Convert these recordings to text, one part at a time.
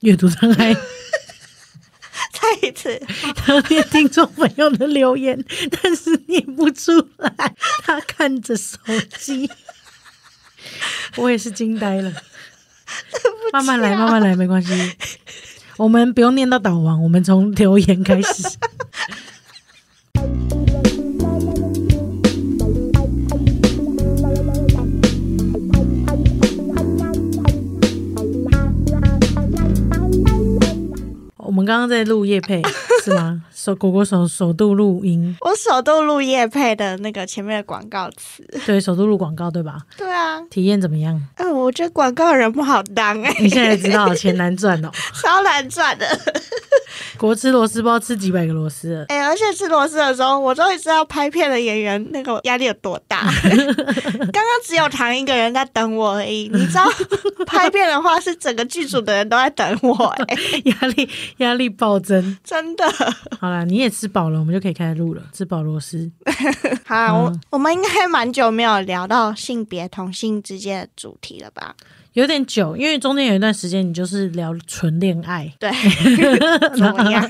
阅读障碍。再一次，他念听众朋友的留言，但是念不出来。他看着手机，我也是惊呆了。慢慢来，慢慢来，没关系。我们不用念到导王，我们从留言开始。刚刚在录夜配。是吗？首果果首首度录音，我首度录叶配的那个前面的广告词。对，首度录广告对吧？对啊，体验怎么样？嗯，我觉得广告人不好当哎、你现在知道钱难赚哦。超难赚的。国吃螺丝不知道吃几百个螺丝了。哎、而且吃螺丝的时候，我终于知道拍片的演员那个压力有多大。刚刚只有唐一个人在等我而已，你知道，拍片的话是整个剧组的人都在等我、哎，压力压力暴增。真的。好啦，你也吃饱了，我们就可以开始录了。吃饱螺丝，好，我我们应该蛮久没有聊到性别同性之间的主题了吧？有点久，因为中间有一段时间你就是聊纯恋爱，对，怎么样？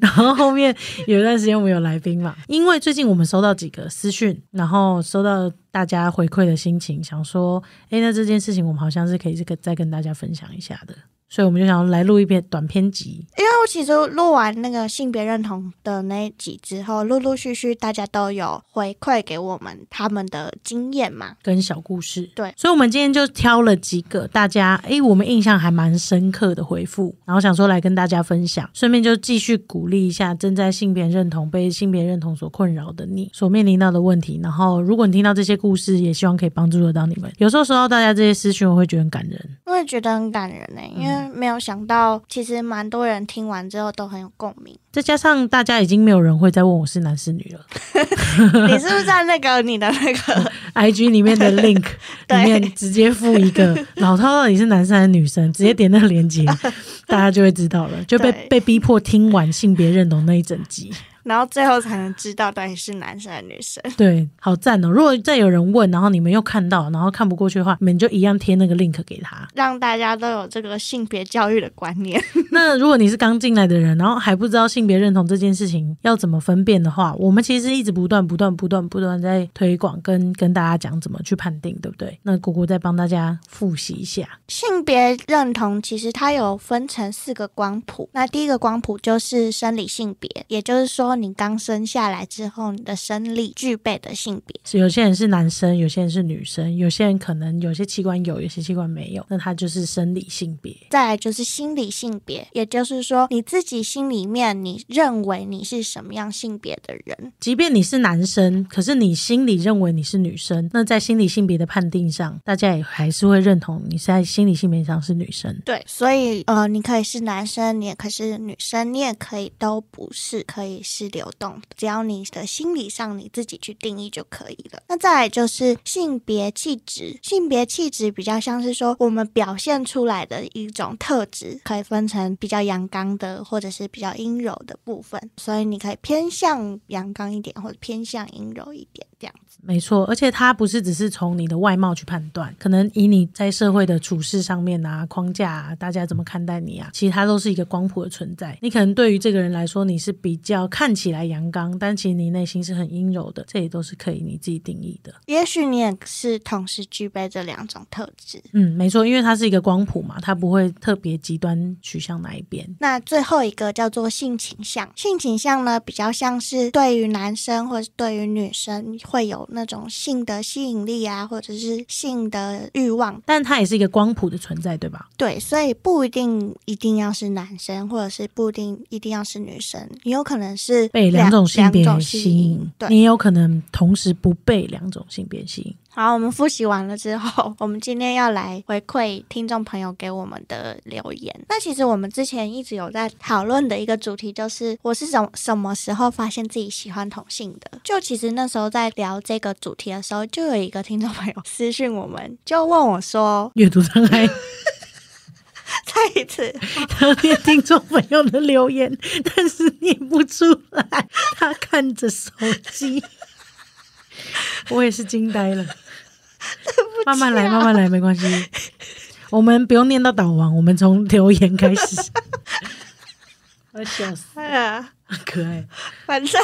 然后后面有一段时间我们有来宾嘛，因为最近我们收到几个私讯，然后收到大家回馈的心情，想说，哎，那这件事情我们好像是可以这个再跟大家分享一下的，所以我们就想要来录一篇短篇集。因为我其实录完那个性别认同的那一集之后，陆陆续续大家都有回馈给我们他们的经验嘛。跟小故事，对所以我们今天就挑了几个大家诶，我们印象还蛮深刻的回复，然后想说来跟大家分享，顺便就继续鼓励一下正在性别认同、被性别认同所困扰的你所面临到的问题。然后，如果你听到这些故事，也希望可以帮助得到你们。有时候收到大家这些私讯，我会觉得很感人。我也觉得很感人呢、因为没有想到，其实蛮多人听完之后都很有共鸣。再加上大家已经没有人会再问我是男是女了 你是不是在那个你的那个？IG 里面的 link 里面直接附一个老涛到底是男生还是女生，直接点那个链接，大家就会知道了，就被被逼迫听完性别认同那一整集。然后最后才能知道到底是男生还是女生。对，好赞哦！如果再有人问，然后你们又看到，然后看不过去的话，你们就一样贴那个 link 给他。让大家都有这个性别教育的观念。那如果你是刚进来的人，然后还不知道性别认同这件事情要怎么分辨的话，我们其实一直不断、不断、不断、不断在推广，跟跟大家讲怎么去判定，对不对？那姑姑再帮大家复习一下。性别认同其实它有分成四个光谱。那第一个光谱就是生理性别，也就是说你刚生下来之后，你的生理具备的性别。是有些人是男生，有些人是女生，有些人可能有些器官有，有些器官没有，那他就是生理性别。再来就是心理性别，也就是说你自己心里面你认为你是什么样性别的人。即便你是男生，可是你心里认为你是女生，那在心理性别的判定上，大家也还是会认同你在心理性别上是女生。对，所以呃，你可以是男生，你也可以是女生，你也可以都不是，可以是流动，只要你的心理上你自己去定义就可以了。那再来就是性别气质，性别气质比较像是说我们表现出来的一种特质，可以分成比较阳刚的或者是比较阴柔的部分，所以你可以偏向阳刚一点，或者偏向阴柔一点这样子。没错，而且它不是只是从你的外貌去判断，可能以你在社会的处事上面啊、框架啊，大家怎么看待你啊，其实它都是一个光谱的存在。你可能对于这个人来说，你是比较看起来阳刚，但其实你内心是很阴柔的，这也都是可以你自己定义的。也许你也是同时具备这两种特质。嗯，没错，因为它是一个光谱嘛，它不会特别极端取向哪一边。那最后一个叫做性倾向，性倾向呢比较像是对于男生或者是对于女生会有那种性的吸引力啊，或者是性的欲望。但它也是一个光谱的存在，对吧？对，所以不一定一定要是男生，或者是不一定一定要是女生，你有可能是被两种性别吸引，对，你也有可能同时不被两种性别吸引。好，我们复习完了之后，我们今天要来回馈听众朋友给我们的留言。那其实我们之前一直有在讨论的一个主题，就是我是什什么时候发现自己喜欢同性的？就其实那时候在聊这个主题的时候，就有一个听众朋友私讯我们，就问我说阅读障碍，：“ 再一次，他念听众朋友的留言，但是念不出来，他看着手机，我也是惊呆了。慢慢来，慢慢来，没关系。我们不用念到导王，我们从留言开始。我笑死，哎呀，很可爱。反正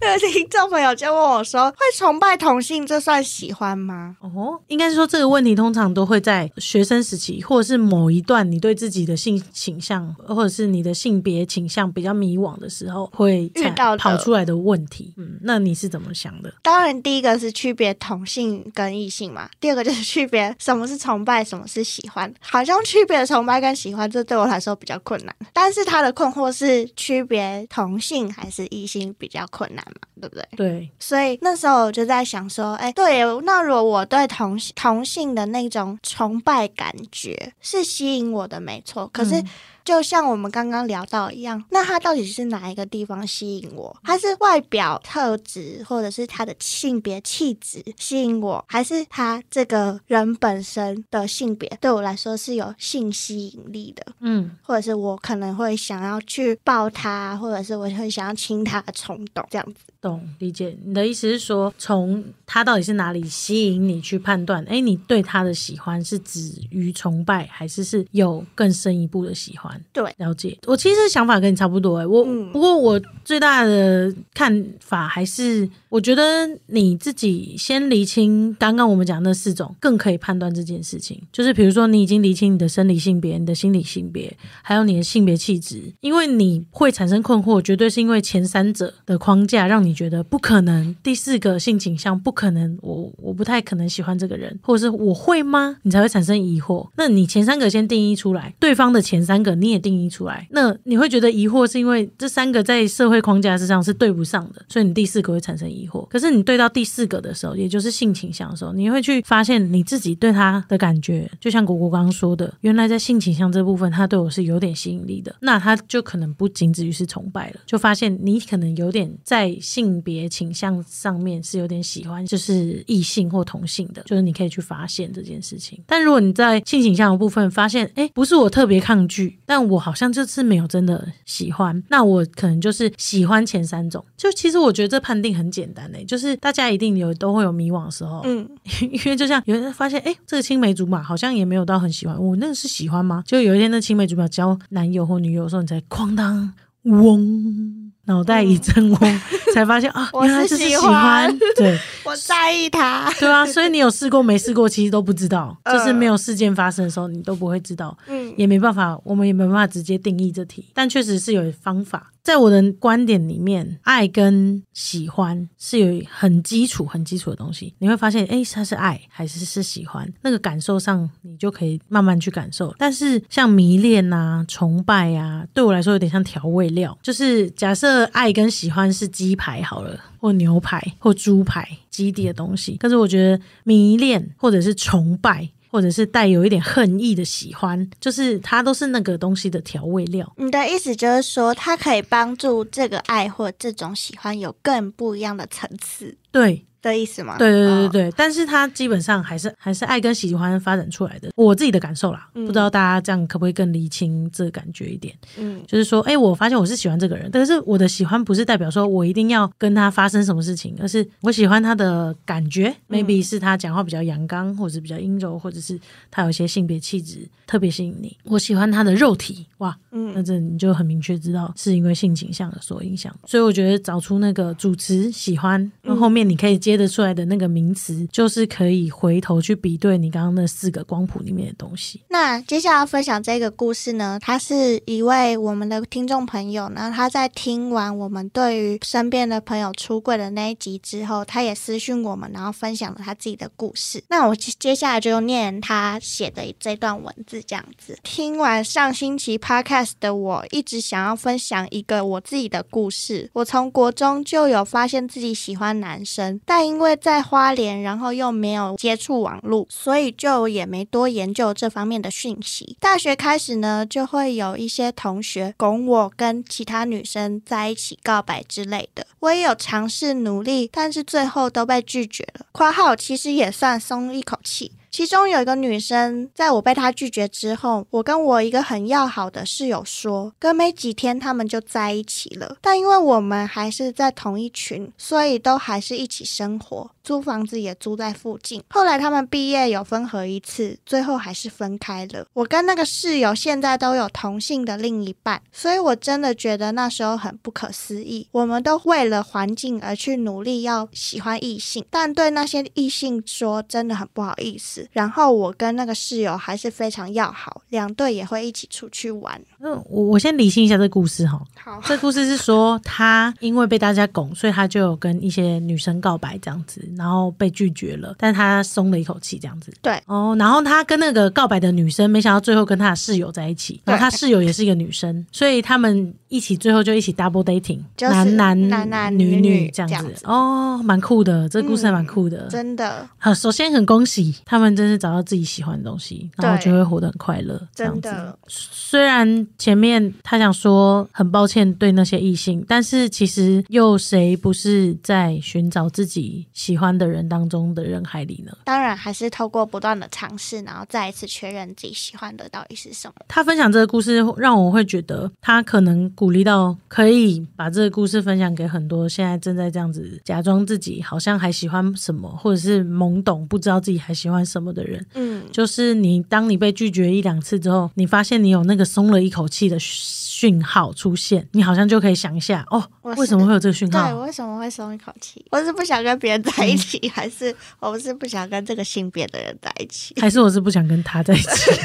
那个听众朋友就问我说：“会崇拜同性，这算喜欢吗哦，应该是说这个问题通常都会在学生时期，或者是某一段你对自己的性倾向，或者是你的性别倾向比较迷惘的时候，会遇到跑出来的问题。嗯，那你是怎么想的？”？当然，第一个是区别同性跟异性嘛，第二个就是区别什么是崇拜，什么是喜欢。好像区别崇拜跟喜欢，这对我来说比较困难。但是他的困惑是区别同性还是异性比较困难嘛，对不对？对，所以那时候我就在想说，哎，对，那如果我对同性同性的那种崇拜感觉是吸引我的，没错。可是嗯就像我们刚刚聊到一样，那他到底是哪一个地方吸引我？他是外表特质，或者是他的性别气质吸引我，还是他这个人本身的性别对我来说是有性吸引力的？嗯，或者是我可能会想要去抱他，或者是我会想要亲他冲动，这样子。懂理解。你的意思是说，从他到底是哪里吸引你去判断？哎，你对他的喜欢是止于崇拜，还是是有更深一步的喜欢？对，了解。我其实想法跟你差不多哎、我、嗯不过我最大的看法还是，我觉得你自己先厘清刚刚我们讲的那四种，更可以判断这件事情。就是比如说，你已经厘清你的生理性别、你的心理性别，还有你的性别气质，因为你会产生困惑，绝对是因为前三者的框架让你你觉得不可能，第四个性倾向不可能，我我不太可能喜欢这个人，或者是我会吗？你才会产生疑惑。那你前三个先定义出来，对方的前三个你也定义出来，那你会觉得疑惑，是因为这三个在社会框架之上是对不上的，所以你第四个会产生疑惑。可是你对到第四个的时候，也就是性倾向的时候，你会去发现你自己对他的感觉，就像果果刚刚说的，原来在性倾向这部分，他对我是有点吸引力的，那他就可能不仅止于是崇拜了，就发现你可能有点在性别倾向上面是有点喜欢，就是异性或同性的，就是你可以去发现这件事情。但如果你在性倾向的部分发现，哎，不是我特别抗拒，但我好像这次没有真的喜欢，那我可能就是喜欢前三种。就其实我觉得这判定很简单诶、就是大家一定有都会有迷惘的时候，嗯，因为就像有人发现，哎，这个青梅竹马好像也没有到很喜欢，我那个是喜欢吗？就有一天那青梅竹马交男友或女友的时候，你才哐当嗡，脑袋一阵嗡，才发现啊，原来就是喜欢欢，对。我在意他。对啊，所以你有试过没试过，其实都不知道，嗯就是没有事件发生的时候，你都不会知道，嗯也没办法，我们也没办法直接定义这题，但确实是有方法。在我的观点里面，爱跟喜欢是有很基础、很基础的东西。你会发现，哎，它是爱还是是喜欢？那个感受上，你就可以慢慢去感受。但是像迷恋啊、崇拜啊，对我来说有点像调味料。就是假设爱跟喜欢是鸡排好了，或牛排或猪排基地的东西，但是我觉得迷恋或者是崇拜。或者是带有一点恨意的喜欢，就是它都是那个东西的调味料。你的意思就是说，它可以帮助这个爱或这种喜欢有更不一样的层次对，的意思吗？对对对对哦，对，但是他基本上还是还是爱跟喜欢发展出来的，我自己的感受啦，嗯不知道大家这样可不可以更厘清这个感觉一点？嗯就是说，哎，我发现我是喜欢这个人，但是我的喜欢不是代表说我一定要跟他发生什么事情，而是我喜欢他的感觉、m a y b e 是他讲话比较阳刚，或者是比较阴柔，或者是他有一些性别气质特别吸引你。我喜欢他的肉体，哇，嗯那嗯这你就很明确知道是因为性倾向所影响。所以我觉得找出那个主持喜欢，那后面你可以接得出来的那个名词，就是可以回头去比对你刚刚那四个光谱里面的东西。那接下来要分享这个故事呢，他是一位我们的听众朋友然后，他在听完我们对于身边的朋友出柜的那一集之后，他也私讯我们，然后分享了他自己的故事。那我接下来就念他写的这段文字，这样子。听完上星期 podcast 的我，一直想要分享一个我自己的故事。我从国中就有发现自己喜欢男，但因为在花莲，然后又没有接触网络，所以就也没多研究这方面的讯息。大学开始呢，就会有一些同学拱我跟其他女生在一起告白之类的。我也有尝试努力，但是最后都被拒绝了。（括号其实也算松一口气。）其中有一个女生，在我被她拒绝之后，我跟我一个很要好的室友说，隔没几天他们就在一起了。但因为我们还是在同一群，所以都还是一起生活。租房子也租在附近。后来他们毕业有分合一次，最后还是分开了。我跟那个室友现在都有同性的另一半，所以我真的觉得那时候很不可思议。我们都为了环境而去努力，要喜欢异性，但对那些异性说真的很不好意思。然后我跟那个室友还是非常要好，两队也会一起出去玩。嗯，我我先理清一下这故事哈。好，这故事是说他因为被大家拱，所以他就有跟一些女生告白这样子，然后被拒绝了，但他松了一口气这样子。对哦，然后他跟那个告白的女生，没想到最后跟他的室友在一起，然后他室友也是一个女生，所以他们一起最后就一起 double dating，、就是男男男男女女女这样子哦，蛮酷的，这故事还蛮酷的。真的好，首先很恭喜他们，真是找到自己喜欢的东西，然后就会活得很快乐。这样子真的，虽然前面他想说很抱歉对那些异性，但是其实又谁不是在寻找自己喜欢的人当中的人海里呢？当然还是透过不断的尝试，然后再一次确认自己喜欢的到底是什么。他分享这个故事，让我会觉得他可能鼓励到可以把这个故事分享给很多现在正在这样子假装自己好像还喜欢什么，或者是懵懂不知道自己还喜欢什么的人。嗯，就是你当你被拒绝一两次之后，你发现你有那个松了一口气的讯号出现，你好像就可以想一下哦，为什么会有这个讯对，号？我为什么会松一口气？我是不想跟别人在一起，还是我是不想跟这个性别的人在一起？还是我是不想跟他在一起？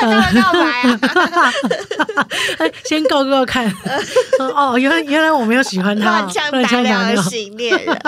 告白啊？哎先告告看。哦，原来原来我没有喜欢他，乱枪乱打鸟的枪打鸟。型恋人，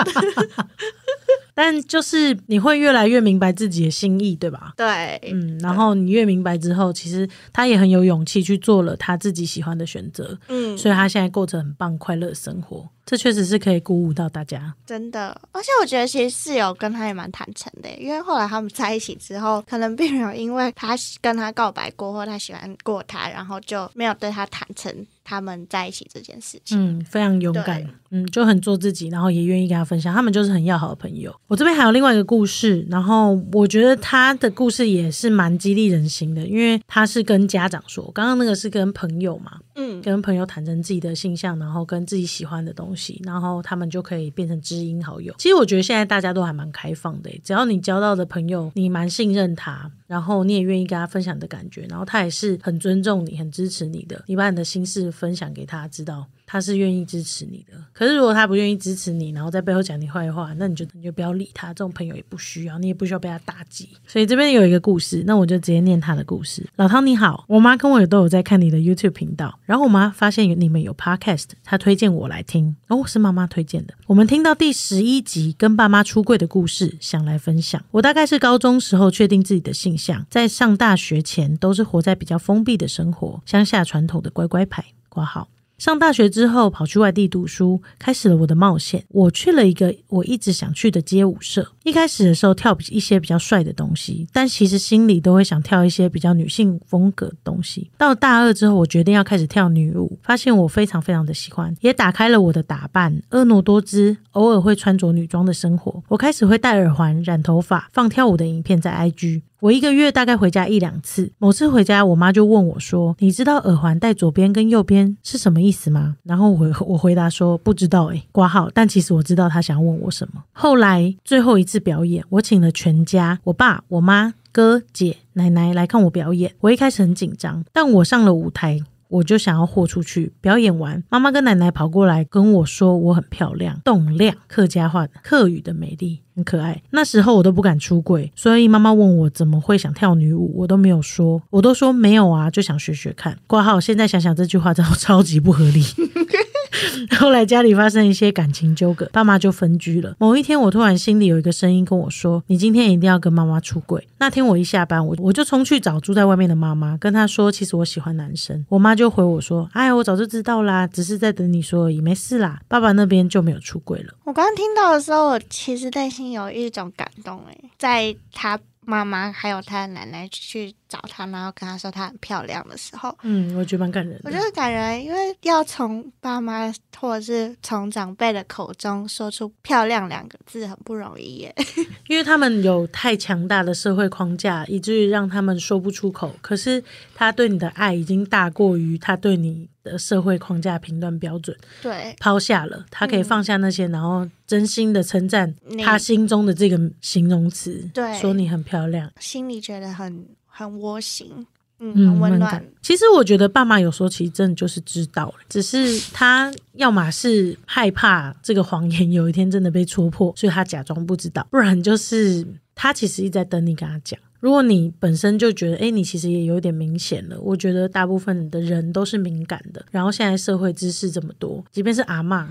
但就是你会越来越明白自己的心意，对吧？对，嗯，然后你越明白之后，其实他也很有勇气去做了他自己喜欢的选择，嗯，所以他现在过着很棒快乐的生活。这确实是可以鼓舞到大家。真的，而且我觉得其实室友跟他也蛮坦诚的，因为后来他们在一起之后，可能并没有因为他跟他告白过或他喜欢过他，然后就没有对他坦诚他们在一起这件事情。嗯，非常勇敢对，嗯，就很做自己，然后也愿意跟他分享，他们就是很要好的朋友。我这边还有另外一个故事，然后我觉得他的故事也是蛮激励人心的，因为他是跟家长说，刚刚那个是跟朋友嘛，嗯，跟朋友坦诚自己的性向，然后跟自己喜欢的东西，然后他们就可以变成知音好友。其实我觉得现在大家都还蛮开放的，只要你交到的朋友，你蛮信任他，然后你也愿意跟他分享的感觉，然后他也是很尊重你、很支持你的，你把你的心事分享给他，知道。他是愿意支持你的，可是如果他不愿意支持你，然后在背后讲你坏话，那你就你就不要理他。这种朋友也不需要，你也不需要被他打击。所以这边有一个故事，那我就直接念他的故事。老汤你好，我妈跟我也都有在看你的 YouTube 频道，然后我妈发现你们有 Podcast，她推荐我来听，哦，是妈妈推荐的。我们听到第十一集跟爸妈出柜的故事，想来分享。我大概是高中时候确定自己的性向，在上大学前都是活在比较封闭的生活，乡下传统的乖乖牌挂号。上大学之后，跑去外地读书，开始了我的冒险。我去了一个我一直想去的街舞社。一开始的时候跳一些比较帅的东西，但其实心里都会想跳一些比较女性风格的东西。到大二之后，我决定要开始跳女舞，发现我非常非常的喜欢，也打开了我的打扮，婀娜多姿，偶尔会穿着女装的生活。我开始会戴耳环、染头发、放跳舞的影片在 IG。我一个月大概回家一两次，某次回家，我妈就问我说：“你知道耳环戴左边跟右边是什么意思吗？”然后我我回答说：“不知道。”诶，挂号。但其实我知道她想问我什么。后来最后一次次表演，我请了全家，我爸、我妈、哥、姐、奶奶来看我表演。我一开始很紧张，但我上了舞台。我就想要豁出去。表演完，妈妈跟奶奶跑过来跟我说我很漂亮、动量，客家话的客语的美丽，很可爱。那时候我都不敢出柜，所以妈妈问我怎么会想跳女舞，我都没有说，我都说没有啊，就想学学看。挂号，现在想想这句话真的 超级不合理。后来家里发生一些感情纠葛，爸妈就分居了。某一天，我突然心里有一个声音跟我说：“你今天一定要跟妈妈出柜。”那天我一下班，我我就冲去找住在外面的妈妈，跟她说：“其实我喜欢男生。”我妈就回我说：“哎，我早就知道啦，只是在等你说而已，没事啦。”爸爸那边就没有出柜了。我刚刚听到的时候，我其实内心有一种感动，诶，在他妈妈还有他的奶奶去找他，然后跟他说她很漂亮的时候，嗯，我觉得蛮感人的。我觉得感人，因为要从爸妈或者是从长辈的口中说出“漂亮”两个字很不容易耶。因为他们有太强大的社会框架，以至于让他们说不出口。可是他对你的爱已经大过于他对你的社会框架评断标准，对，抛下了，他可以放下那些，然后真心的称赞他心中的这个形容词，对说你很漂亮。心里觉得很很窝心，嗯，嗯，很温暖。其实我觉得爸妈有时候其实真的就是知道了，只是他要么是害怕这个谎言有一天真的被戳破，所以他假装不知道；不然就是他其实一直在等你跟他讲。如果你本身就觉得，哎，你其实也有点明显了，我觉得大部分的人都是敏感的。然后现在社会知识这么多，即便是阿妈，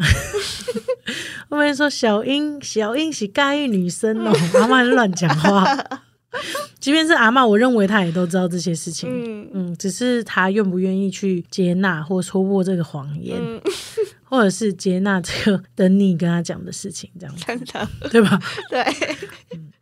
我们说小英，小英是盖玉女生哦，阿妈乱讲话。即便是阿妈，我认为他也都知道这些事情。嗯。嗯，只是他愿不愿意去接纳或戳破这个谎言，嗯，或者是接纳这个等你跟他讲的事情，这样子，真的，对吧？对，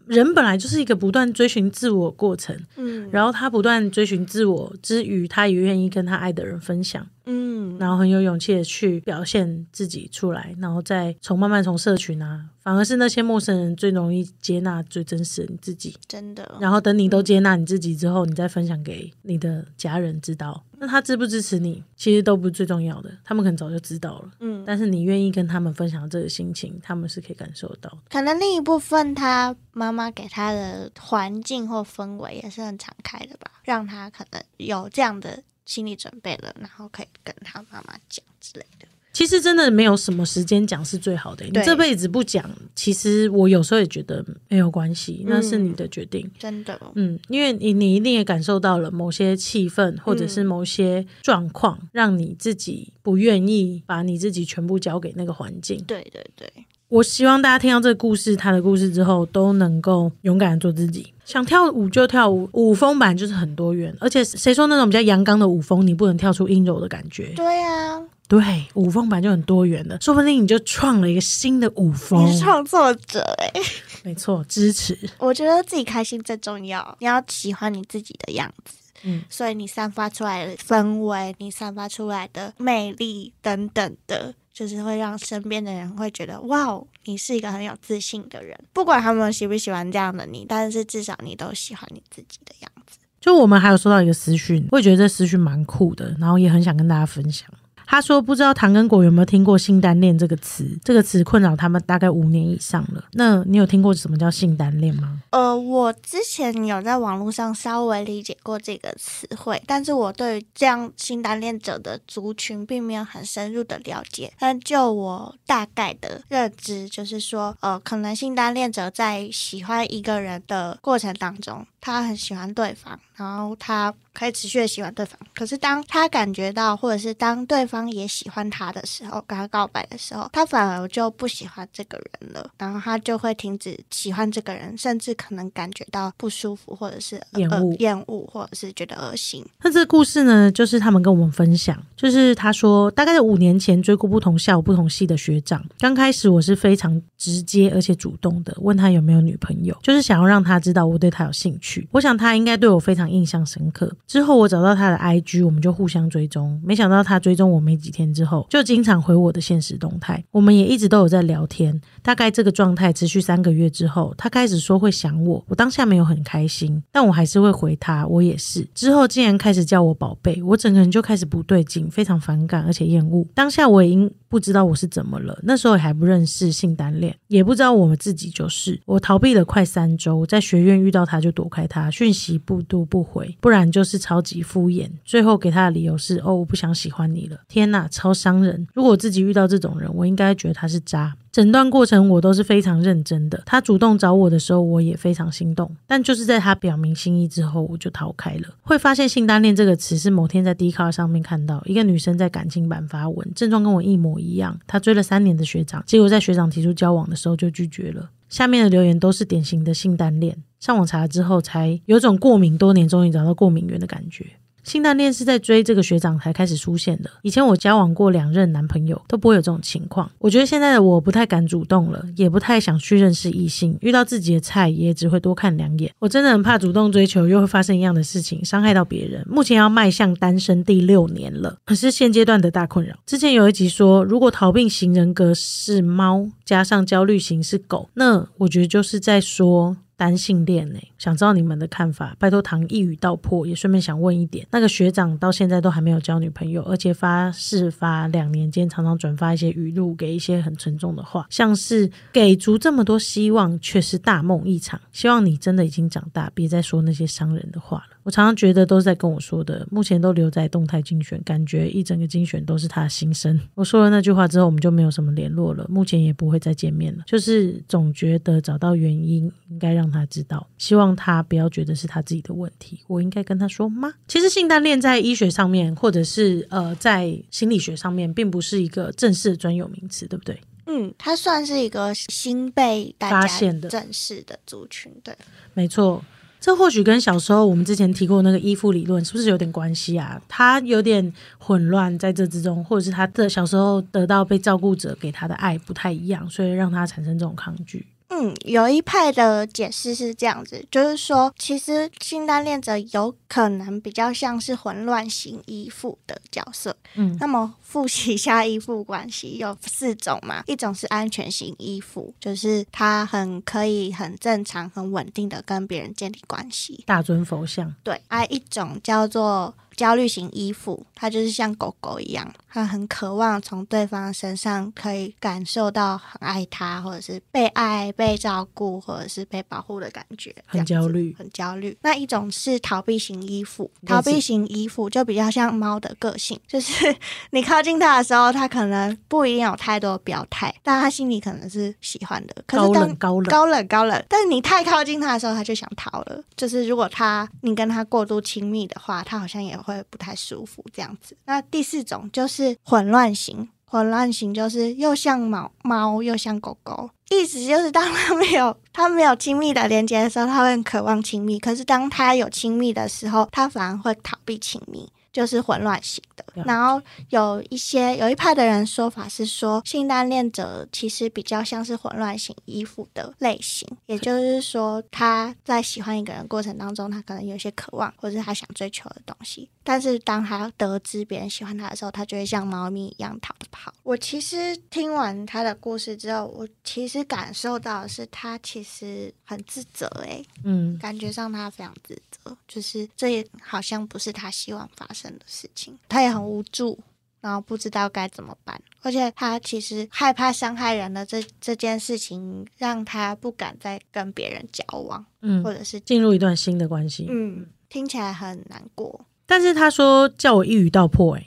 人本来就是一个不断追寻自我的过程，嗯。然后他不断追寻自我之余，他也愿意跟他爱的人分享，嗯，然后很有勇气的去表现自己出来，然后再从慢慢从社群啊，反而是那些陌生人最容易接纳最真实的你自己。真的，然后等你都接纳你自己之后，你再分享给你的家人知道。那他支不支持你，其实都不是最重要的，他们可能早就知道了。嗯，但是你愿意跟他们分享这个心情，他们是可以感受到的。可能另一部分他妈妈给他的环境或氛围也是很敞开的吧，让他可能有这样的心理准备了，然后可以跟他妈妈讲之类的。其实真的没有什么时间讲是最好的。你这辈子不讲，其实我有时候也觉得没有关系，那是你的决定。真的，嗯，因为你你一定也感受到了某些气氛，或者是某些状况，让你自己不愿意把你自己全部交给那个环境。对对对，我希望大家听到这个故事，他的故事之后，都能够勇敢的做自己。想跳舞就跳舞，舞风本来就是很多元，而且谁说那种比较阳刚的舞风，你不能跳出阴柔的感觉？对啊，对，舞风本来就很多元的，说不定你就创了一个新的舞风你。是创作者哎、没错，支持。我觉得自己开心最重要，你要喜欢你自己的样子。嗯，所以你散发出来的氛围，你散发出来的魅力等等的，就是会让身边的人会觉得，哇，你是一个很有自信的人。不管他们喜不喜欢这样的你，但是至少你都喜欢你自己的样子。就我们还有收到一个私讯，我也觉得这私讯蛮酷的，然后也很想跟大家分享。他说：“不知道唐根果有没有听过‘性单恋’这个词？这个词困扰他们大概五年以上了。那你有听过什么叫性单恋吗？呃，我之前有在网络上稍微理解过这个词汇，但是我对这样性单恋者的族群并没有很深入的了解。但就我大概的认知，就是说，呃，可能性单恋者在喜欢一个人的过程当中，他很喜欢对方，然后他可以持续的喜欢对方。可是当他感觉到，或者是当对方也喜欢他的时候，跟他告白的时候，他反而就不喜欢这个人了，然后他就会停止喜欢这个人，甚至可能感觉到不舒服，或者是呃厌恶呃厌恶，或者是觉得恶心。那这个故事呢，就是他们跟我们分享，就是他说，大概在五年前追过不同校、不同系的学长。刚开始我是非常直接而且主动的，问他有没有女朋友，就是想要让他知道我对他有兴趣。我想他应该对我非常印象深刻。之后我找到他的 IG，我们就互相追踪。没想到他追踪我没几天之后，就经常回我的现实动态。我们也一直都有在聊天。大概这个状态持续三个月之后，他开始说会想我，我当下没有很开心，但我还是会回他，我也是。之后竟然开始叫我宝贝，我整个人就开始不对劲，非常反感而且厌恶。当下我已经不知道我是怎么了，那时候还不认识性单恋，也不知道我们自己就是。我逃避了快三周，在学院遇到他就躲开他，讯息不读不回，不然就是超级敷衍。最后给他的理由是：哦，我不想喜欢你了。天呐，超伤人！如果我自己遇到这种人，我应该觉得他是渣。整段过程我都是非常认真的。他主动找我的时候，我也非常心动。但就是在他表明心意之后，我就逃开了。会发现“性单恋”这个词是某天在 d 卡上面看到一个女生在感情版发文，症状跟我一模一样。她追了三年的学长，结果在学长提出交往的时候就拒绝了。下面的留言都是典型的性单恋。上网查之后，才有种过敏多年终于找到过敏源的感觉。性单恋是在追这个学长才开始出现的。以前我交往过两任男朋友，都不会有这种情况。我觉得现在的我不太敢主动了，也不太想去认识异性，遇到自己的菜也只会多看两眼。我真的很怕主动追求又会发生一样的事情，伤害到别人。目前要迈向单身第六年了，可是现阶段的大困扰。之前有一集说，如果逃避型人格是猫，加上焦虑型是狗，那我觉得就是在说。单性恋呢，想知道你们的看法？拜托唐一语道破，也顺便想问一点，那个学长到现在都还没有交女朋友，而且发事发两年间常常转发一些语录，给一些很沉重的话，像是给足这么多希望，却是大梦一场。希望你真的已经长大，别再说那些伤人的话了。我常常觉得都是在跟我说的，目前都留在动态精选，感觉一整个精选都是他的心声。我说了那句话之后，我们就没有什么联络了，目前也不会再见面了。就是总觉得找到原因，应该让他知道，希望他不要觉得是他自己的问题。我应该跟他说吗？其实性单恋在医学上面，或者是呃在心理学上面，并不是一个正式的专有名词，对不对？嗯，它算是一个新被大发家现的正式的族群，对。没错，这或许跟小时候我们之前提过那个依附理论是不是有点关系啊？他有点混乱在这之中，或者是他的小时候得到被照顾者给他的爱不太一样，所以让他产生这种抗拒。嗯，有一派的解释是这样子，就是说，其实性单恋者有可能比较像是混乱型依附的角色。嗯那么复习一下依附关系有四种嘛，一种是安全型依附，就是他很可以很正常、很稳定的跟别人建立关系。大尊佛像，对，还有一种叫做焦虑型依附，它就是像狗狗一样，它很渴望从对方身上可以感受到很爱他，或者是被爱、被照顾，或者是被保护的感觉，很焦虑很焦虑。那一种是逃避型依附，逃避型依附就比较像猫的个性，就是你靠近它的时候，它可能不一定有太多表态，但它心里可能是喜欢的。可是当冷高冷，高冷高冷，但是你太靠近它的时候，它就想逃了。就是如果它你跟它过度亲密的话，它好像也会不太舒服这样子。那第四种就是混乱型，混乱型就是又像猫猫又像狗狗，意思就是当它没有它没有亲密的连接的时候，它会渴望亲密；可是当它有亲密的时候，它反而会逃避亲密。就是混乱型的。然后有一些有一派的人说法是说，性单恋者其实比较像是混乱型依附的类型，也就是说他在喜欢一个人过程当中，他可能有一些渴望或者是他想追求的东西，但是当他得知别人喜欢他的时候，他就会像猫咪一样逃跑。我其实听完他的故事之后，我其实感受到的是他其实很自责哎、嗯，感觉上他非常自责，就是这也好像不是他希望发生的事情，他也很无助，然后不知道该怎么办，而且他其实害怕伤害人的这这件事情，让他不敢再跟别人交往，嗯或者是进入一段新的关系。嗯，听起来很难过。但是他说叫我一语道破、欸，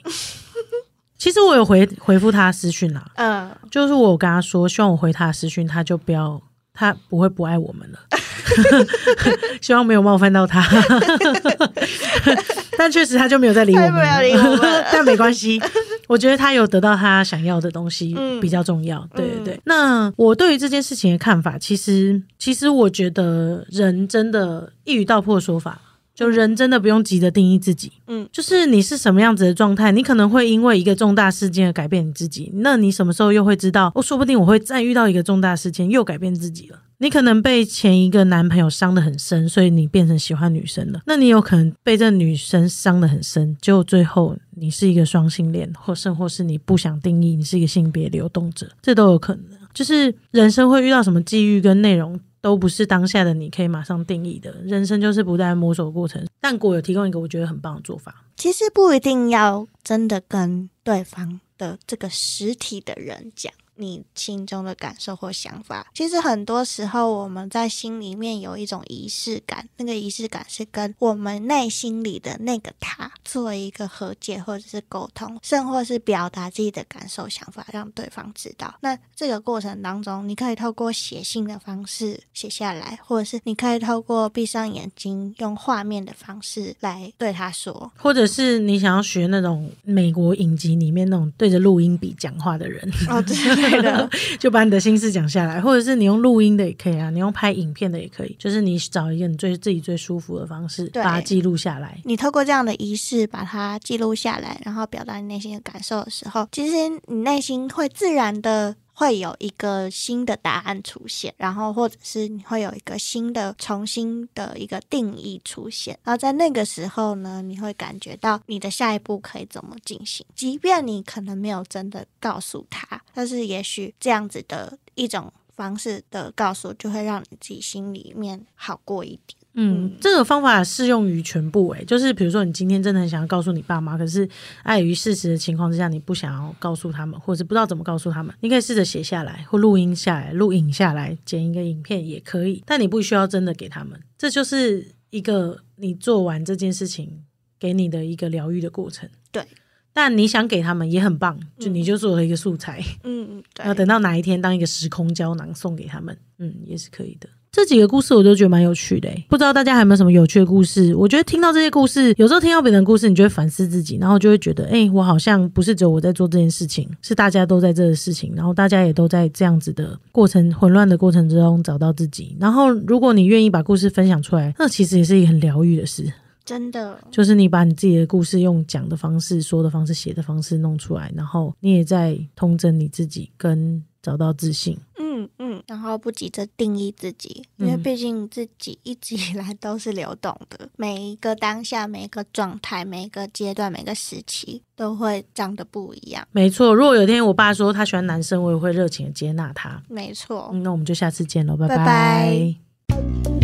其实我有回回复他的私讯啦，嗯，就是我有跟他说，希望我回他的私讯，他就不要，他不会不爱我们了，希望没有冒犯到他。但确实他就没有再理我们但没关系，我觉得他有得到他想要的东西嗯比较重要。对对对，那我对于这件事情的看法，其实其实我觉得人真的一语道破的说法。就人真的不用急着定义自己，嗯，就是你是什么样子的状态，你可能会因为一个重大事件而改变你自己。那你什么时候又会知道？哦，说不定我会再遇到一个重大事件，又改变自己了。你可能被前一个男朋友伤得很深，所以你变成喜欢女生了。那你有可能被这女生伤得很深，结果最后你是一个双性恋，或甚或是你不想定义，你是一个性别流动者，这都有可能。就是人生会遇到什么际遇跟内容，都不是当下的你可以马上定义的。人生就是不断摸索的过程。但果有提供一个我觉得很棒的做法，其实不一定要真的跟对方的这个实体的人讲。你心中的感受或想法，其实很多时候我们在心里面有一种仪式感，那个仪式感是跟我们内心里的那个他做一个和解或者是沟通，甚或是表达自己的感受想法，让对方知道。那这个过程当中，你可以透过写信的方式写下来，或者是你可以透过闭上眼睛用画面的方式来对他说。或者是你想要学那种美国影集里面那种对着录音笔讲话的人，哦，对，类的。就把你的心事讲下来，或者是你用录音的也可以啊，你用拍影片的也可以，就是你找一个你最自己最舒服的方式，把它记录下来。你透过这样的仪式把它记录下来，然后表达你内心的感受的时候，其实你内心会自然的会有一个新的答案出现，然后或者是你会有一个新的、重新的一个定义出现，然后在那个时候呢，你会感觉到你的下一步可以怎么进行，即便你可能没有真的告诉他，但是也许这样子的一种方式的告诉，就会让你自己心里面好过一点。嗯，这个方法适用于全部诶、就是比如说你今天真的很想要告诉你爸妈，可是碍于事实的情况之下，你不想要告诉他们，或者是不知道怎么告诉他们，你可以试着写下来或录音下来、录影下来，剪一个影片也可以，但你不需要真的给他们，这就是一个你做完这件事情给你的一个疗愈的过程。对，但你想给他们也很棒，就嗯你就做了一个素材，嗯嗯，对然后。等到哪一天当一个时空胶囊送给他们，嗯，也是可以的。这几个故事我都觉得蛮有趣的欸，不知道大家还有没有什么有趣的故事？我觉得听到这些故事，有时候听到别人的故事，你就会反思自己，然后就会觉得，哎、我好像不是只有我在做这件事情，是大家都在这个事情，然后大家也都在这样子的过程混乱的过程之中找到自己。然后，如果你愿意把故事分享出来，那其实也是一个很疗愈的事。真的，就是你把你自己的故事用讲的方式、说的方式、写的方式弄出来，然后你也在通真你自己，跟找到自信。嗯嗯，然后不急着定义自己，因为嗯。毕竟自己一直以来都是流动的，每一个当下、每一个状态、每一个阶段、每个时期都会长得不一样。没错，如果有一天我爸说他喜欢男生，我也会热情的接纳他。没错，嗯，那我们就下次见喽，拜。拜拜